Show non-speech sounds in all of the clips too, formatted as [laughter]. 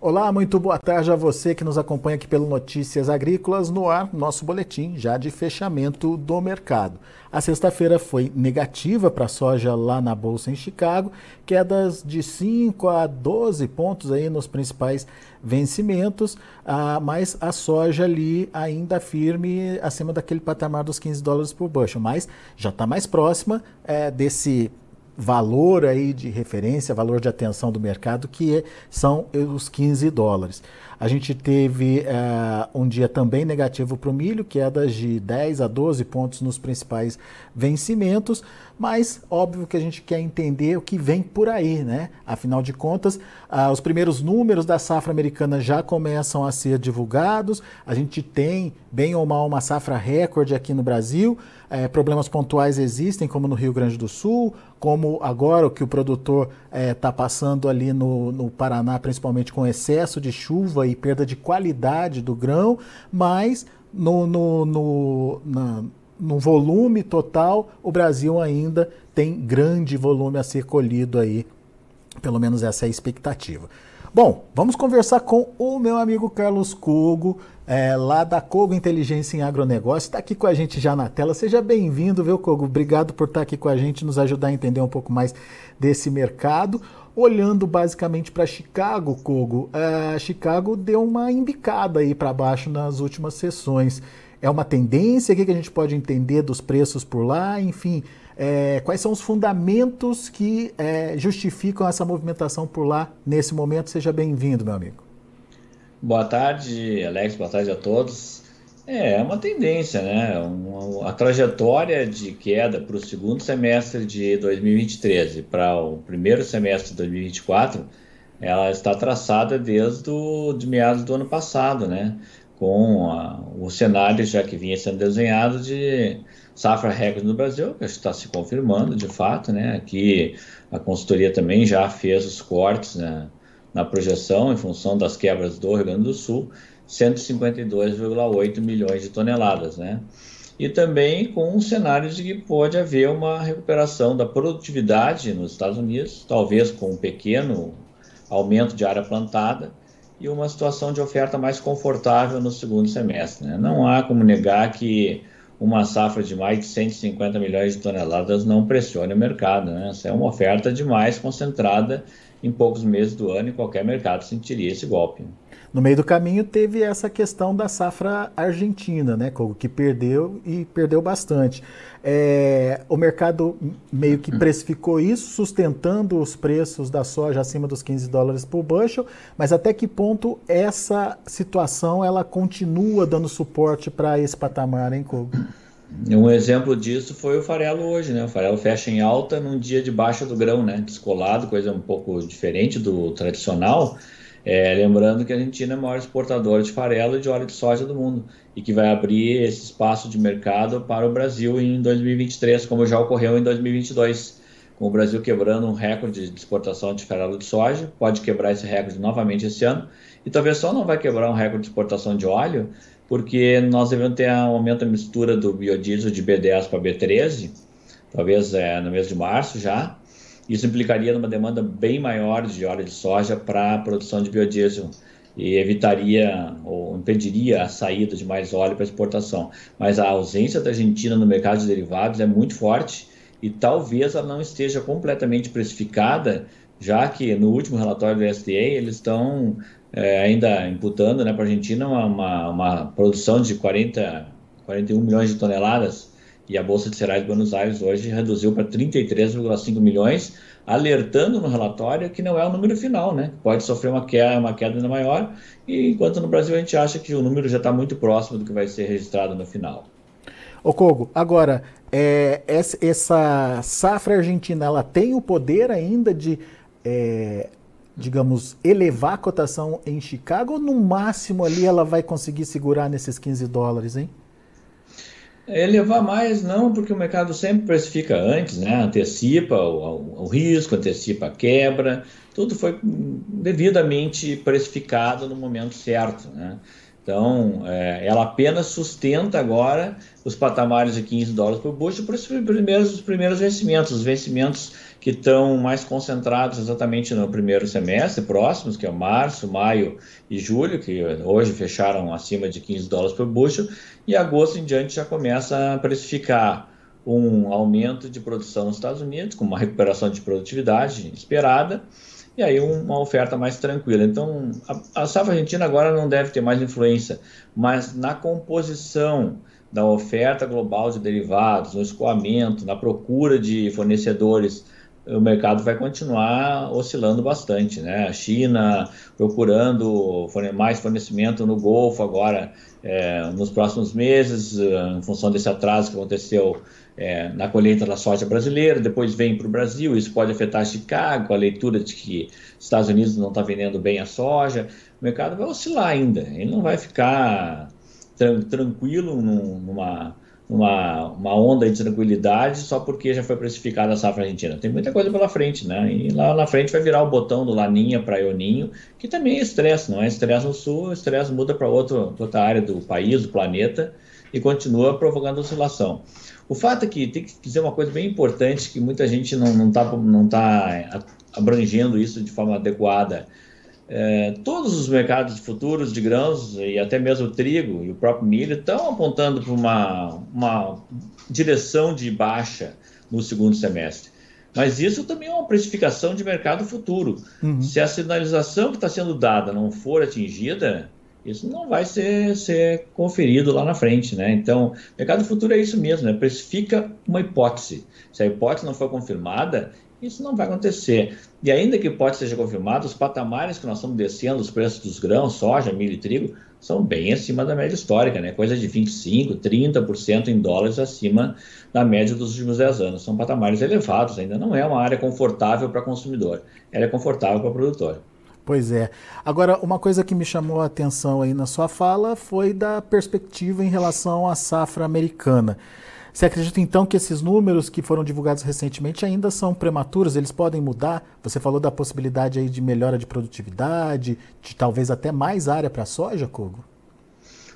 Olá, muito boa tarde a você que nos acompanha aqui pelo Notícias Agrícolas no ar, nosso boletim já de fechamento do mercado. A sexta-feira foi negativa para a soja lá na bolsa em Chicago, quedas de 5 a 12 pontos aí nos principais vencimentos, ah, mas a soja ali ainda firme acima daquele patamar dos 15 dólares por bushel, mas já está mais próxima é, desse valor aí de referência, valor de atenção do mercado, que é, são os 15 dólares. A gente teve uh, um dia também negativo para o milho, quedas de 10 a 12 pontos nos principais vencimentos, mas óbvio que a gente quer entender o que vem por aí, né? Afinal de contas, uh, os primeiros números da safra americana já começam a ser divulgados, a gente tem, bem ou mal, uma safra recorde aqui no Brasil, é, problemas pontuais existem, como no Rio Grande do Sul, como agora o que o produtor está é, passando ali no, no Paraná, principalmente com excesso de chuva e perda de qualidade do grão, mas no, no, no, na, no volume total, o Brasil ainda tem grande volume a ser colhido aí, pelo menos essa é a expectativa. Bom, vamos conversar com o meu amigo Carlos Cogo, é, lá da Cogo Inteligência em Agronegócio. Está aqui com a gente já na tela. Seja bem-vindo, viu, Cogo? Obrigado por estar aqui com a gente, nos ajudar a entender um pouco mais desse mercado. Olhando basicamente para Chicago, Cogo, é, Chicago deu uma embicada aí para baixo nas últimas sessões. É uma tendência? O que a gente pode entender dos preços por lá? Enfim, é, quais são os fundamentos que é, justificam essa movimentação por lá nesse momento? Seja bem-vindo, meu amigo. Boa tarde, Alex. Boa tarde a todos. É, é uma tendência, né? Uma, a trajetória de queda para o segundo semestre de 2023 e para o primeiro semestre de 2024, ela está traçada desde o, de meados do ano passado, né? Com a, o cenário já que vinha sendo desenhado de safra recorde no Brasil, que está se confirmando de fato, né? Aqui a consultoria também já fez os cortes né, na projeção em função das quebras do Rio Grande do Sul, 152,8 milhões de toneladas, né? E também com um cenário de que pode haver uma recuperação da produtividade nos Estados Unidos, talvez com um pequeno aumento de área plantada e uma situação de oferta mais confortável no segundo semestre. Né? Não há como negar que uma safra de mais de 150 milhões de toneladas não pressione o mercado. Né? Essa é uma oferta demais concentrada em poucos meses do ano e qualquer mercado sentiria esse golpe. No meio do caminho teve essa questão da safra argentina, né, que perdeu e perdeu bastante. É, o mercado meio que precificou isso, sustentando os preços da soja acima dos 15 dólares por bushel, mas até que ponto essa situação ela continua dando suporte para esse patamar, hein, Kogo? Um exemplo disso foi o farelo hoje, né? O farelo fecha em alta num dia de baixa do grão, né? Descolado, coisa um pouco diferente do tradicional. É, lembrando que a Argentina é o maior exportador de farelo e de óleo de soja do mundo e que vai abrir esse espaço de mercado para o Brasil em 2023, como já ocorreu em 2022. Com o Brasil quebrando um recorde de exportação de farelo de soja, pode quebrar esse recorde novamente esse ano. E talvez só não vai quebrar um recorde de exportação de óleo, porque nós devemos ter um aumento da mistura do biodiesel de B10 para B13, talvez é, no mês de março já. Isso implicaria numa demanda bem maior de óleo de soja para a produção de biodiesel e evitaria ou impediria a saída de mais óleo para exportação. Mas a ausência da Argentina no mercado de derivados é muito forte e talvez ela não esteja completamente precificada, já que no último relatório do SDA eles estão é, ainda imputando né, para a Argentina uma, uma, uma, produção de 40, 41 milhões de toneladas e a Bolsa de Cereais de Buenos Aires hoje reduziu para 33,5 milhões, alertando no relatório que não é o número final, né? Pode sofrer uma queda, uma queda ainda maior, e enquanto no Brasil a gente acha que o número já está muito próximo do que vai ser registrado no final. Ô Kogo, agora, é, essa safra argentina, ela tem o poder ainda de é, digamos, elevar a cotação em Chicago ou no máximo ali ela vai conseguir segurar nesses 15 dólares, hein? Elevar mais não, porque o mercado sempre precifica antes, né? antecipa o, o, risco, antecipa a quebra, tudo foi devidamente precificado no momento certo. Né? Então, é, ela apenas sustenta agora os patamares de 15 dólares por bushel para os primeiros, os primeiros vencimentos, os vencimentos que estão mais concentrados exatamente no primeiro semestre, próximos, que é março, maio e julho, que hoje fecharam acima de 15 dólares por bushel, e agosto em diante já começa a precificar um aumento de produção nos Estados Unidos, com uma recuperação de produtividade esperada, e aí uma oferta mais tranquila. Então, a, a safra argentina agora não deve ter mais influência, mas na composição da oferta global de derivados, no escoamento, na procura de fornecedores, o mercado vai continuar oscilando bastante, né? A China procurando mais fornecimento no Golfo agora é, nos próximos meses, em função desse atraso que aconteceu é, na colheita da soja brasileira, depois vem para o Brasil, isso pode afetar Chicago, a leitura de que Estados Unidos não está vendendo bem a soja, o mercado vai oscilar ainda, ele não vai ficar tran tranquilo num, numa, numa uma onda de tranquilidade só porque já foi precificada a safra argentina. Tem muita coisa pela frente, né? E lá na frente vai virar o botão do Laninha para Ioninho, que também é estresse, não é estresse no sul, estresse muda para outra área do país, do planeta, e continua provocando oscilação. O fato é que tem que dizer uma coisa bem importante, que muita gente não está não tá abrangendo isso de forma adequada. É, todos os mercados futuros de grãos, e até mesmo o trigo e o próprio milho, estão apontando para uma, uma direção de baixa no segundo semestre. Mas isso também é uma precificação de mercado futuro. Uhum. Se a sinalização que está sendo dada não for atingida, isso não vai ser, ser conferido lá na frente, né? Então, mercado futuro é isso mesmo, né? Precifica uma hipótese. Se a hipótese não for confirmada, isso não vai acontecer. E ainda que hipótese seja confirmada, os patamares que nós estamos descendo, os preços dos grãos, soja, milho e trigo, são bem acima da média histórica, né? Coisa de 25%, 30% em dólares acima da média dos últimos 10 anos. São patamares elevados, ainda não é uma área confortável para consumidor, ela é confortável para produtor. Pois é. Agora, uma coisa que me chamou a atenção aí na sua fala foi da perspectiva em relação à safra americana. Você acredita então que esses números que foram divulgados recentemente ainda são prematuros? Eles podem mudar? Você falou da possibilidade aí de melhora de produtividade, de talvez até mais área para a soja, Kogo?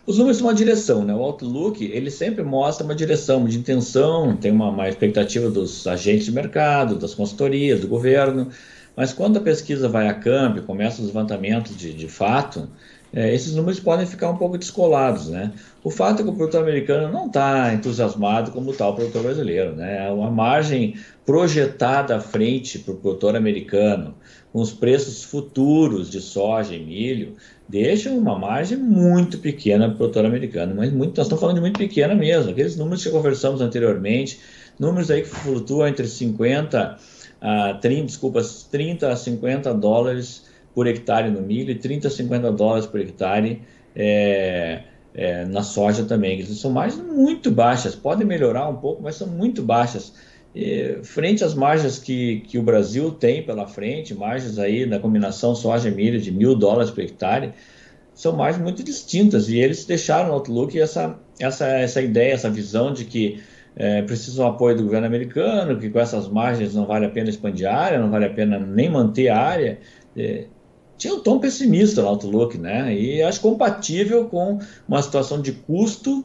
Os números são uma direção, né? O Outlook, ele sempre mostra uma direção de intenção, tem uma, uma expectativa dos agentes de mercado, das consultorias, do governo. Mas quando a pesquisa vai a campo, começa os levantamentos de, de fato, é, esses números podem ficar um pouco descolados, né? O fato é que o produtor americano não está entusiasmado como está o produtor brasileiro, né? Uma margem projetada à frente para o produtor americano, com os preços futuros de soja e milho, deixa uma margem muito pequena para o produtor americano, mas muito, nós estamos falando de muito pequena mesmo. Aqueles números que conversamos anteriormente, números aí que flutuam entre 50 a 30, desculpa, 30 a 50 dólares por hectare no milho e 30 a 50 dólares por hectare é, é, na soja também. São margens muito baixas, podem melhorar um pouco, mas são muito baixas. E, frente às margens que, que o Brasil tem pela frente, margens aí na combinação soja e milho de mil dólares por hectare, são margens muito distintas e eles deixaram no Outlook essa, essa, essa ideia, essa visão de que é, precisa do apoio do governo americano, que com essas margens não vale a pena expandir a área, não vale a pena nem manter a área. É, tinha um tom pessimista no Outlook, né? E acho compatível com uma situação de custo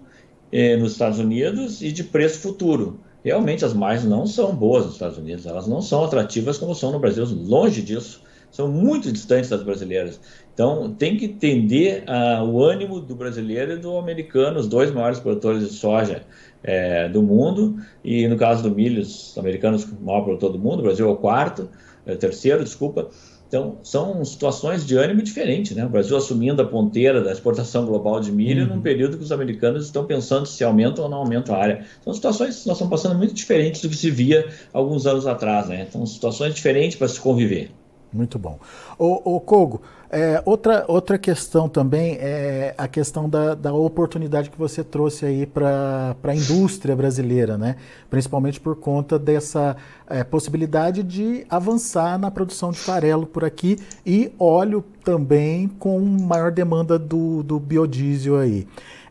é, nos Estados Unidos e de preço futuro. Realmente as margens não são boas nos Estados Unidos, elas não são atrativas como são no Brasil, longe disso, são muito distantes das brasileiras. Então tem que entender uh, o ânimo do brasileiro e do americano, os dois maiores produtores de soja é, do mundo, e no caso do milho, os americanos, o maior produtor do mundo, o Brasil é o quarto, é o terceiro, desculpa. Então, são situações de ânimo diferentes, né? O Brasil assumindo a ponteira da exportação global de milho uhum. num período que os americanos estão pensando se aumentam ou não aumentam a área. São situações que nós estamos passando muito diferentes do que se via alguns anos atrás, né? Então, situações diferentes para se conviver. Muito bom. O, o Kogo, é, outra, outra questão também é a questão da, da oportunidade que você trouxe aí para a indústria brasileira, né? principalmente por conta dessa é, possibilidade de avançar na produção de farelo por aqui e óleo também com maior demanda do, do biodiesel aí.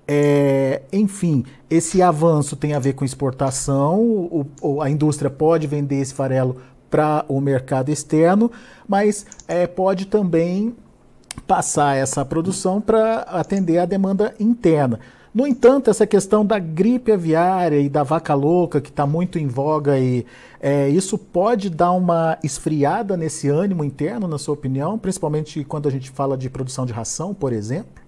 É, enfim, esse avanço tem a ver com exportação, o, o, a indústria pode vender esse farelo para o mercado externo, mas é, pode também passar essa produção para atender a demanda interna. No entanto, essa questão da gripe aviária e da vaca louca, que está muito em voga, e, é, isso pode dar uma esfriada nesse ânimo interno, na sua opinião, principalmente quando a gente fala de produção de ração, por exemplo?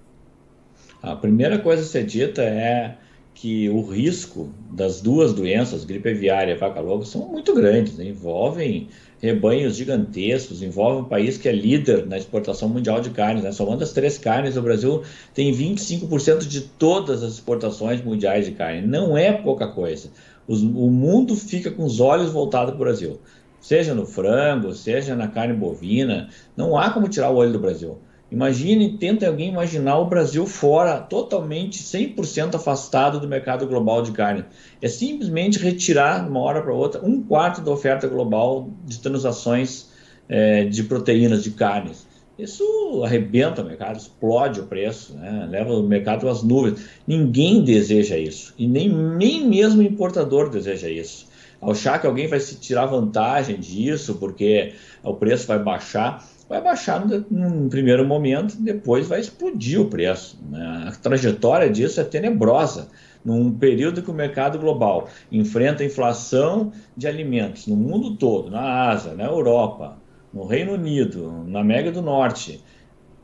A primeira coisa a ser dita é que o risco das duas doenças, gripe aviária e vaca louca, são muito grandes, né? envolvem rebanhos gigantescos, envolve um país que é líder na exportação mundial de carnes. Né? Somando as três carnes, o Brasil tem 25% de todas as exportações mundiais de carne. Não é pouca coisa. Os, o mundo fica com os olhos voltados para o Brasil. Seja no frango, seja na carne bovina, não há como tirar o olho do Brasil. Imagine, tenta alguém imaginar o Brasil fora, totalmente, 100% afastado do mercado global de carne. É simplesmente retirar, de uma hora para outra, um quarto da oferta global de transações é, de proteínas, de carnes. Isso arrebenta o mercado, explode o preço, né? leva o mercado às nuvens. Ninguém deseja isso, e nem, nem mesmo o importador deseja isso. Achar que alguém vai se tirar vantagem disso porque o preço vai baixar, vai baixar num primeiro momento, depois vai explodir o preço. Né? A trajetória disso é tenebrosa. Num período que o mercado global enfrenta inflação de alimentos no mundo todo, na Ásia, na Europa, no Reino Unido, na América do Norte,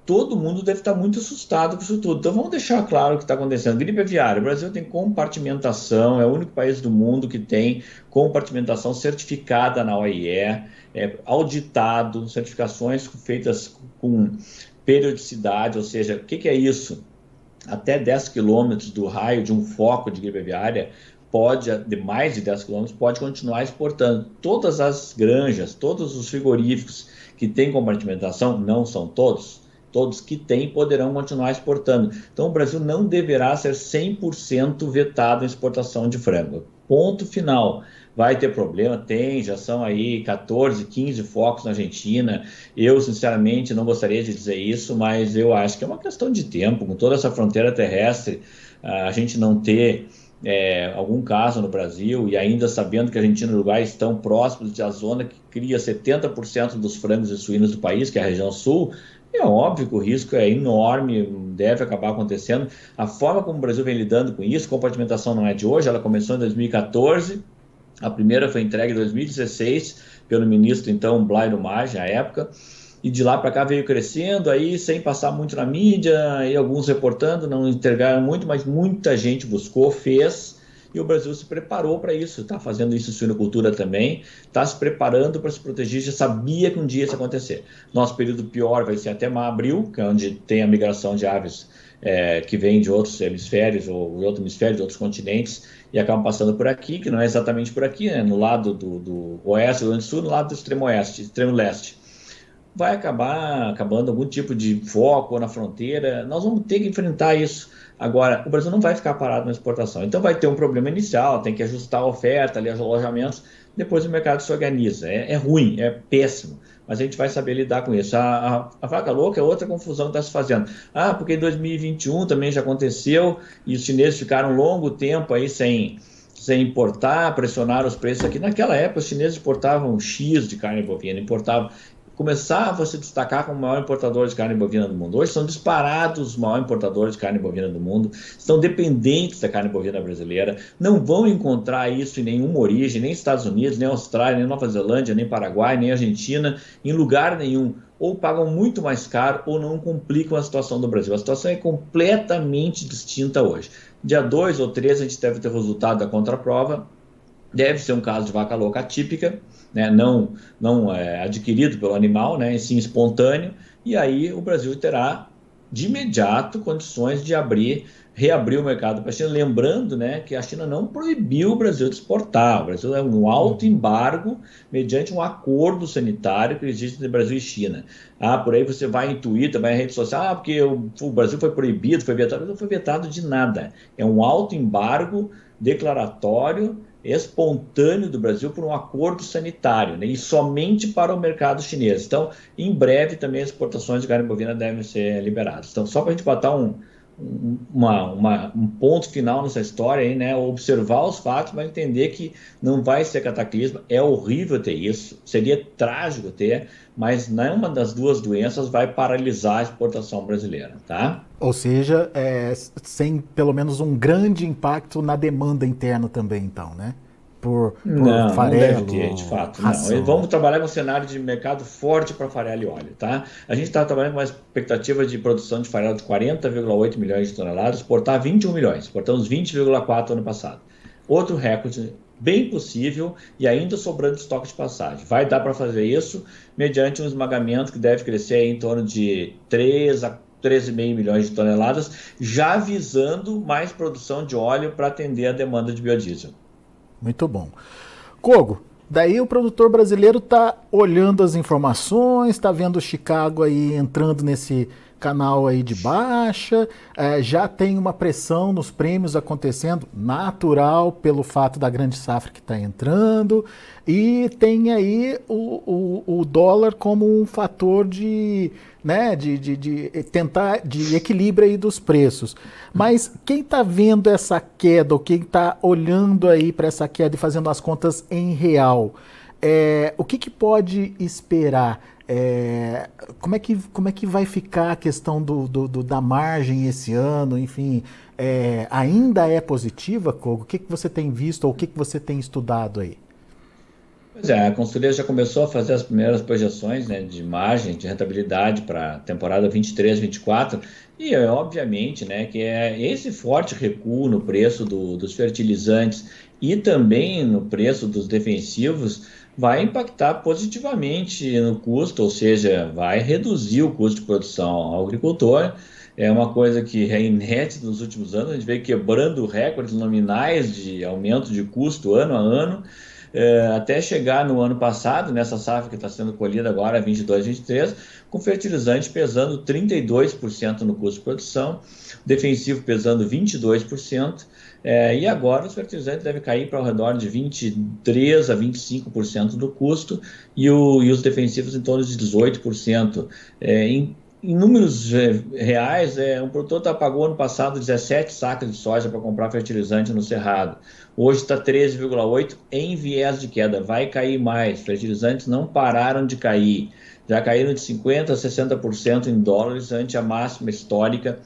todo mundo deve estar muito assustado com isso tudo. Então vamos deixar claro o que está acontecendo. Gripe aviária. O Brasil tem compartimentação, é o único país do mundo que tem compartimentação certificada na OIE é, auditado, certificações feitas com periodicidade, ou seja, o que, que é isso? Até 10 quilômetros do raio de um foco de gripe aviária, pode, de mais de 10 quilômetros, pode continuar exportando. Todas as granjas, todos os frigoríficos que têm compartimentação, não são todos, todos que têm poderão continuar exportando. Então o Brasil não deverá ser 100% vetado em exportação de frango. Ponto final. Vai ter problema? Tem, já são aí 14, 15 focos na Argentina. Eu, sinceramente, não gostaria de dizer isso, mas eu acho que é uma questão de tempo, com toda essa fronteira terrestre, a gente não ter é, algum caso no Brasil e ainda sabendo que a Argentina e o Uruguai estão próximos da zona que cria 70% dos frangos e suínos do país, que é a região sul, é óbvio que o risco é enorme, deve acabar acontecendo. A forma como o Brasil vem lidando com isso, compartimentação não é de hoje, ela começou em 2014, a primeira foi entregue em 2016 pelo ministro, então, Blairo Maggi, à época, e de lá para cá veio crescendo, aí sem passar muito na mídia, e alguns reportando, não entregaram muito, mas muita gente buscou, fez, e o Brasil se preparou para isso, está fazendo isso em suinocultura também, está se preparando para se proteger, já sabia que um dia isso ia acontecer. Nosso período pior vai ser até abril, que é onde tem a migração de aves é, que vêm de outros hemisférios ou de outros hemisférios, de outros continentes, e acabam passando por aqui, que não é exatamente por aqui, né, no lado do, do oeste, do sul, no lado do extremo oeste, extremo leste. Vai acabar acabando algum tipo de foco na fronteira, nós vamos ter que enfrentar isso. Agora, o Brasil não vai ficar parado na exportação, então vai ter um problema inicial, tem que ajustar a oferta, ali, os alojamentos, depois o mercado se organiza. É, é ruim, é péssimo mas a gente vai saber lidar com isso. A, a, a vaca louca é outra confusão que está se fazendo. Ah, porque em 2021 também já aconteceu e os chineses ficaram um longo tempo aí sem, sem importar, pressionaram os preços aqui. Naquela época, os chineses importavam X de carne bovina, importavam começava a se destacar como o maior importador de carne bovina do mundo. Hoje são disparados os maiores importadores de carne bovina do mundo, estão dependentes da carne bovina brasileira, não vão encontrar isso em nenhuma origem, nem Estados Unidos, nem Austrália, nem Nova Zelândia, nem Paraguai, nem Argentina, em lugar nenhum. Ou pagam muito mais caro ou não complicam a situação do Brasil. A situação é completamente distinta hoje. Dia 2 ou 3 a gente deve ter o resultado da contraprova, deve ser um caso de vaca louca atípica, né, não, não é, adquirido pelo animal, né, sim espontâneo, e aí o Brasil terá de imediato condições de abrir, reabrir o mercado para a China, lembrando né, que a China não proibiu o Brasil de exportar, o Brasil é um alto embargo mediante um acordo sanitário que existe entre Brasil e China. Ah, por aí você vai Twitter, vai em rede social, ah, porque o, o Brasil foi proibido, foi vetado, não foi vetado de nada. É um alto embargo declaratório espontâneo do Brasil por um acordo sanitário, né, e somente para o mercado chinês. Então, em breve também as exportações de carne bovina devem ser liberadas. Então, só para a gente botar um, uma, uma, um ponto final nessa história aí, né? Observar os fatos, mas entender que não vai ser cataclismo. É horrível ter isso, seria trágico ter, mas nenhuma das duas doenças vai paralisar a exportação brasileira, tá? Ou seja, é, sem pelo menos um grande impacto na demanda interna também, então, né? Por, por não, farelo, não deve ter, de fato. Não. Vamos trabalhar com um cenário de mercado forte para farelo e óleo. Tá? A gente está trabalhando com uma expectativa de produção de farelo de 40,8 milhões de toneladas, exportar 21 milhões, exportamos 20,4 ano passado. Outro recorde bem possível e ainda sobrando estoque de passagem. Vai dar para fazer isso mediante um esmagamento que deve crescer em torno de 3 a 13,5 milhões de toneladas, já visando mais produção de óleo para atender a demanda de biodiesel. Muito bom. Kogo, daí o produtor brasileiro está olhando as informações, está vendo o Chicago aí entrando nesse canal aí de baixa, é, já tem uma pressão nos prêmios acontecendo, natural pelo fato da grande safra que está entrando, e tem aí o, o, o, dólar como um fator de, né, de, de, de tentar de equilíbrio aí dos preços. Mas quem está vendo essa queda, ou quem está olhando aí para essa queda e fazendo as contas em real, é, o que, que pode esperar? É, como, é que, como é que vai ficar a questão do, do, do da margem esse ano? Enfim, é, ainda é positiva, Kogo? O que, que você tem visto ou o que, que você tem estudado aí? Pois é, a consultoria já começou a fazer as primeiras projeções né, de margem, de rentabilidade para a temporada 23, 24, e é, obviamente né, que é esse forte recuo no preço do, dos fertilizantes e também no preço dos defensivos vai impactar positivamente no custo, ou seja, vai reduzir o custo de produção ao agricultor. É uma coisa que é inédita nos últimos anos, a gente veio quebrando recordes nominais de aumento de custo ano a ano, é, até chegar no ano passado, nessa safra que está sendo colhida agora, 22, 23, com fertilizante pesando 32% no custo de produção, defensivo pesando 22%, é, e agora os fertilizantes devem cair para ao redor de 23% a 25% do custo e, o, e, os defensivos em torno de 18%. É, em, em, números reais, é, um produtor tá, pagou ano passado 17 sacas de soja para comprar fertilizante no Cerrado. Hoje está 13,8 em viés de queda. Vai cair mais. Fertilizantes não pararam de cair. Já caíram de 50% a 60% em dólares ante a máxima histórica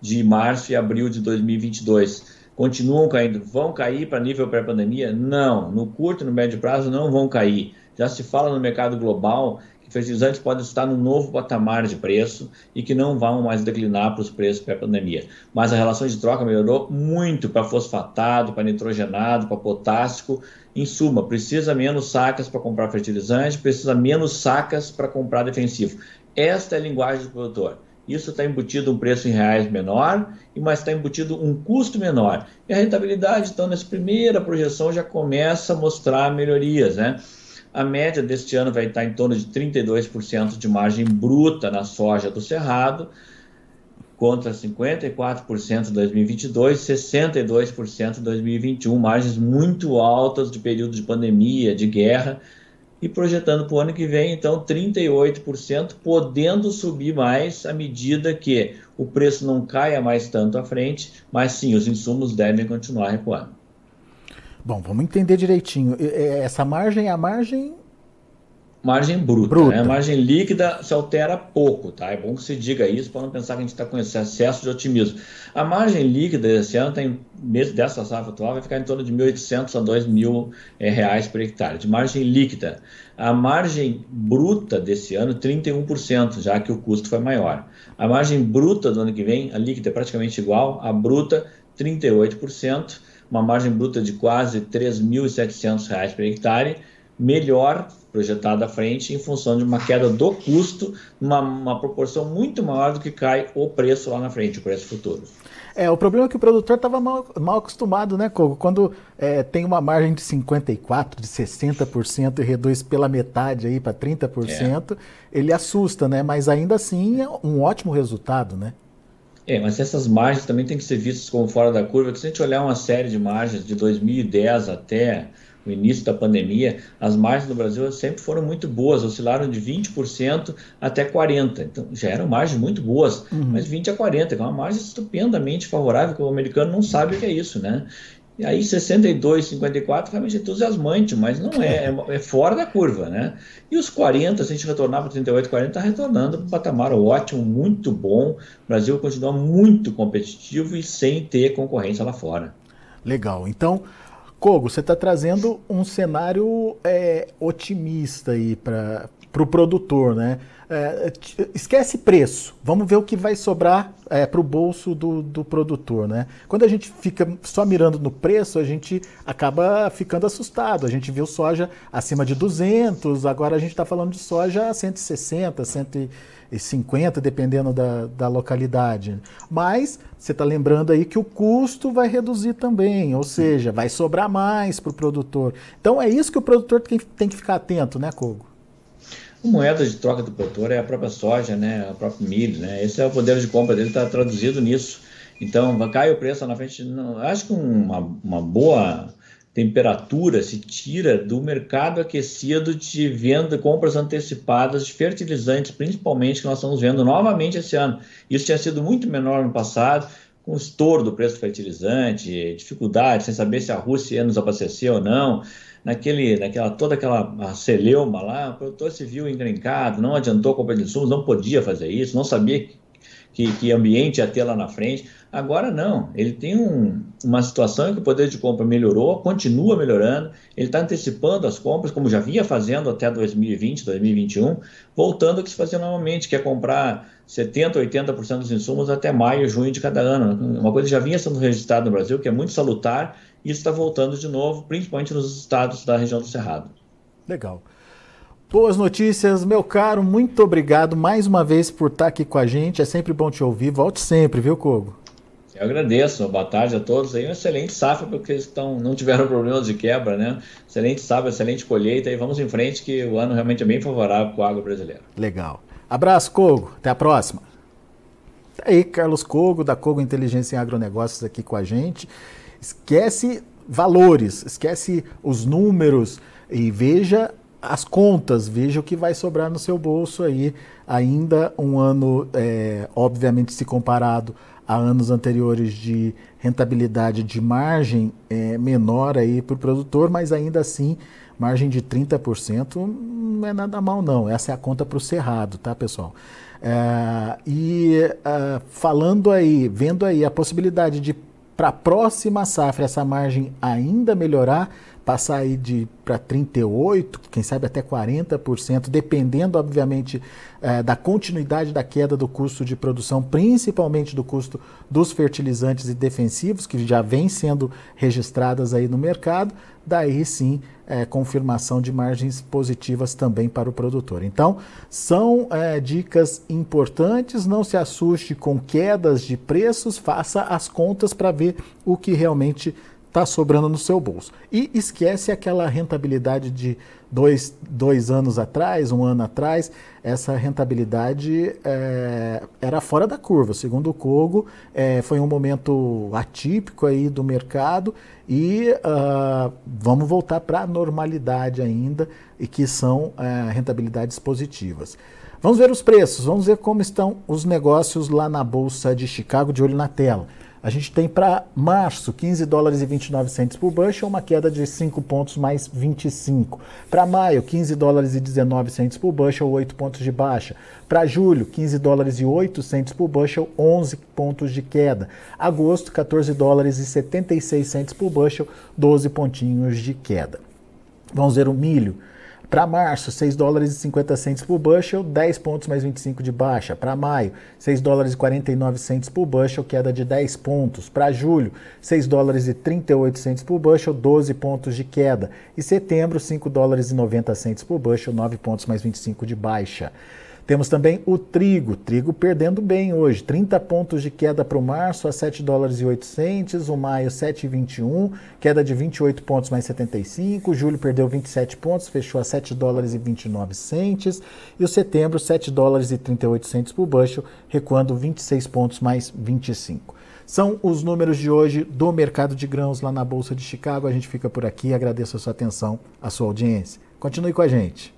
de março e abril de 2022 continuam caindo, vão cair para nível pré-pandemia? Não, no curto e no médio prazo não vão cair. Já se fala no mercado global que fertilizantes podem estar no novo patamar de preço e que não vão mais declinar para os preços pré-pandemia. Mas a relação de troca melhorou muito para fosfatado, para nitrogenado, para potássico. Em suma, precisa menos sacas para comprar fertilizante, precisa menos sacas para comprar defensivo. Esta é a linguagem do produtor isso está embutido um preço em reais menor, mas está embutido um custo menor. E a rentabilidade, então, nessa primeira projeção já começa a mostrar melhorias, né? A média deste ano vai estar em torno de 32% de margem bruta na soja do Cerrado, contra 54% em 2022, 62% em 2021, margens muito altas de período de pandemia, de guerra, e projetando para o ano que vem, então, 38%, podendo subir mais à medida que o preço não caia mais tanto à frente, mas sim, os insumos devem continuar recuando. Bom, vamos entender direitinho. Essa margem é a margem margem bruta. bruta. Né? A margem líquida se altera pouco, tá? É bom que se diga isso para não pensar que a gente está com esse excesso de otimismo. A margem líquida desse ano tem, dessa safra atual, vai ficar em torno de 1.800 a 2.000 é, reais por hectare, de margem líquida. A margem bruta desse ano, 31%, já que o custo foi maior. A margem bruta do ano que vem, a líquida é praticamente igual, a bruta, 38%, uma margem bruta de quase R$ 3.700 por hectare, melhor projetado à frente em função de uma queda do custo, uma, uma proporção muito maior do que cai o preço lá na frente, o preço futuro. É, o problema é que o produtor estava mal, mal, acostumado, né, Cogo? Quando é, tem uma margem de 54%, de 60% e reduz pela metade aí para 30%, é. ele assusta, né? Mas ainda assim é um ótimo resultado, né? É, mas essas margens também têm que ser vistas como fora da curva, que se a gente olhar uma série de margens de 2010 até no início da pandemia, as margens no Brasil sempre foram muito boas, oscilaram de 20% até 40%. Então, já eram margens muito boas, uhum. mas 20% a 40%, é uma margem estupendamente favorável, que o americano não sabe o que é isso, né? E aí 62, 54 realmente é entusiasmante, mas não é, é, é, fora da curva, né? E os 40, se a gente retornar para 38, 40, está retornando para um patamar ótimo, muito bom. O Brasil continua muito competitivo e sem ter concorrência lá fora. Legal. Então, Kogo, você está trazendo um cenário é, otimista aí para o pro produtor, né? É, esquece preço, vamos ver o que vai sobrar é, para o bolso do, do produtor, né? Quando a gente fica só mirando no preço, a gente acaba ficando assustado. A gente viu soja acima de 200, agora a gente está falando de soja a 160, 150, dependendo da, da localidade. Mas você está lembrando aí que o custo vai reduzir também, ou seja, vai sobrar mais para o produtor. Então é isso que o produtor tem, tem que ficar atento, né, Kogo? A moeda de troca do produtor é a própria soja, né, o próprio milho, né? Esse é o poder de compra dele, está traduzido nisso. Então, cai o preço na frente. Não, acho que uma, uma boa temperatura se tira do mercado aquecido de venda, compras antecipadas de fertilizantes, principalmente que nós estamos vendo novamente esse ano. Isso tinha sido muito menor no passado, com o estouro do preço do fertilizante, dificuldade sem saber se a Rússia ia nos abastecer ou não naquele, naquela, toda aquela celeuma lá, o produtor se viu encrencado, não adiantou comprar de insumos, não podia fazer isso, não sabia que, que ambiente ia ter lá na frente. Agora não, ele tem um, uma situação em que o poder de compra melhorou, continua melhorando, ele está antecipando as compras, como já vinha fazendo até 2020, 2021, voltando ao que se fazia normalmente, que é comprar 70%, 80% dos insumos até maio, junho de cada ano. Uma coisa que já vinha sendo registrada no Brasil, que é muito salutar, e está voltando de novo, principalmente nos estados da região do Cerrado. Legal. Boas notícias, meu caro. Muito obrigado mais uma vez por estar aqui com a gente. É sempre bom te ouvir. Volte sempre, viu, Kogo? Eu agradeço. Boa tarde a todos. Aí, um excelente safra, porque eles estão, não tiveram [laughs] problemas de quebra, né? Excelente safra, excelente colheita. E vamos em frente, que o ano realmente é bem favorável para o agro brasileiro. Legal. Abraço, Kogo. Até a próxima. Tá aí, Carlos Kogo, da Kogo Inteligência em Agronegócios, aqui com a gente. Esquece valores, esquece os números e veja as contas, veja o que vai sobrar no seu bolso aí. Ainda um ano, é, obviamente, se comparado a anos anteriores de rentabilidade de margem é, menor aí para o produtor, mas ainda assim, margem de 30% não é nada mal não. Essa é a conta para o cerrado, tá, pessoal? É, e é, falando aí, vendo aí a possibilidade de para a próxima safra essa margem ainda melhorar, passar aí de para 38, quem sabe até 40%, dependendo, obviamente, é, da continuidade da queda do custo de produção, principalmente do custo dos fertilizantes e defensivos, que já vem sendo registradas aí no mercado, daí sim é, confirmação de margens positivas também para o produtor. Então, são é, dicas importantes, não se assuste com quedas de preços, faça as contas para ver o que realmente está sobrando no seu bolso. E esquece aquela rentabilidade de dois, dois anos atrás, um ano atrás, essa rentabilidade é, era fora da curva. Segundo o Kogo, é, foi um momento atípico aí do mercado e uh, vamos voltar para a normalidade ainda e que são uh, rentabilidades positivas. Vamos ver os preços, vamos ver como estão os negócios lá na Bolsa de Chicago, de olho na tela. A gente tem para março 15 dólares e 29 centos por bushel, uma queda de 5 pontos mais 25. Para maio, 15 dólares e 19 centos por bushel, 8 pontos de baixa. Para julho, 15 dólares e 8 centos por bushel, 11 pontos de queda. Agosto, 14 dólares e 76 centos por bushel, 12 pontinhos de queda. Vamos ver o milho. Para março, 6 dólares e 50 centos por bushel, 10 pontos mais 25 de baixa. Para maio, 6 dólares e 49 centos por bushel, queda de 10 pontos. Para julho, 6 dólares e 38 centos por bushel, 12 pontos de queda. E setembro, 5 dólares e 90 centos por bushel, 9 pontos mais 25 de baixa. Temos também o trigo, trigo perdendo bem hoje, 30 pontos de queda para o março a 7 dólares e 800, o maio 7,21, queda de 28 pontos mais 75, julho perdeu 27 pontos, fechou a 7 dólares e 29 centes, e o setembro 7 dólares e 38 centes por bushel, recuando 26 pontos mais 25. São os números de hoje do mercado de grãos lá na Bolsa de Chicago. A gente fica por aqui. Agradeço a sua atenção, a sua audiência. Continue com a gente.